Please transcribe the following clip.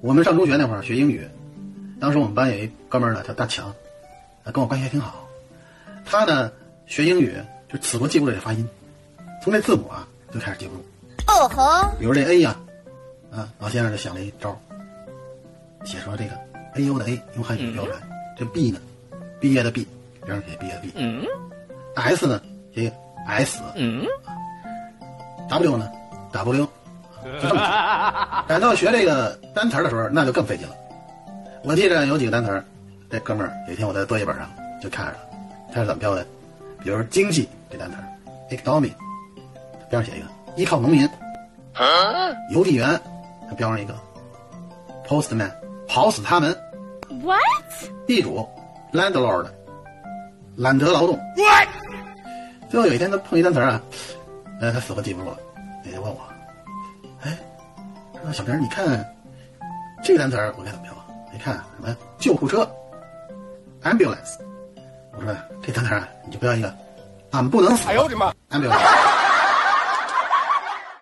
我们上中学那会儿学英语，当时我们班有一哥们儿呢，叫大强，啊，跟我关系还挺好。他呢学英语就死活记不住这发音，从这字母啊就开始记不住。哦吼，比如这 A 呀，啊，老先生就想了一招儿，写说这个 A U 的 A 用汉语标出来，这 B 呢，毕业的 B 别人写毕业的 B，嗯。S 呢写一个 S，嗯，W 呢，W，就这么记。赶到学这个单词儿的时候，那就更费劲了。我记得有几个单词儿，这哥们儿有一天我在作业本上就看着了，他是怎么标的？比如说经济这单词儿，economy，边上写一个依靠农民，邮递员，他标上一个 postman，跑死他们，what？地主 landlord，懒得劳动。what？最后有一天他碰一单词儿啊，呃，他死活记不住了，也就问我，哎，说小明，你看这个单词儿我该怎么标啊？你看什么救护车，ambulance。我说这单词你就标一个俺不能死。哎呦我的妈！ambulance。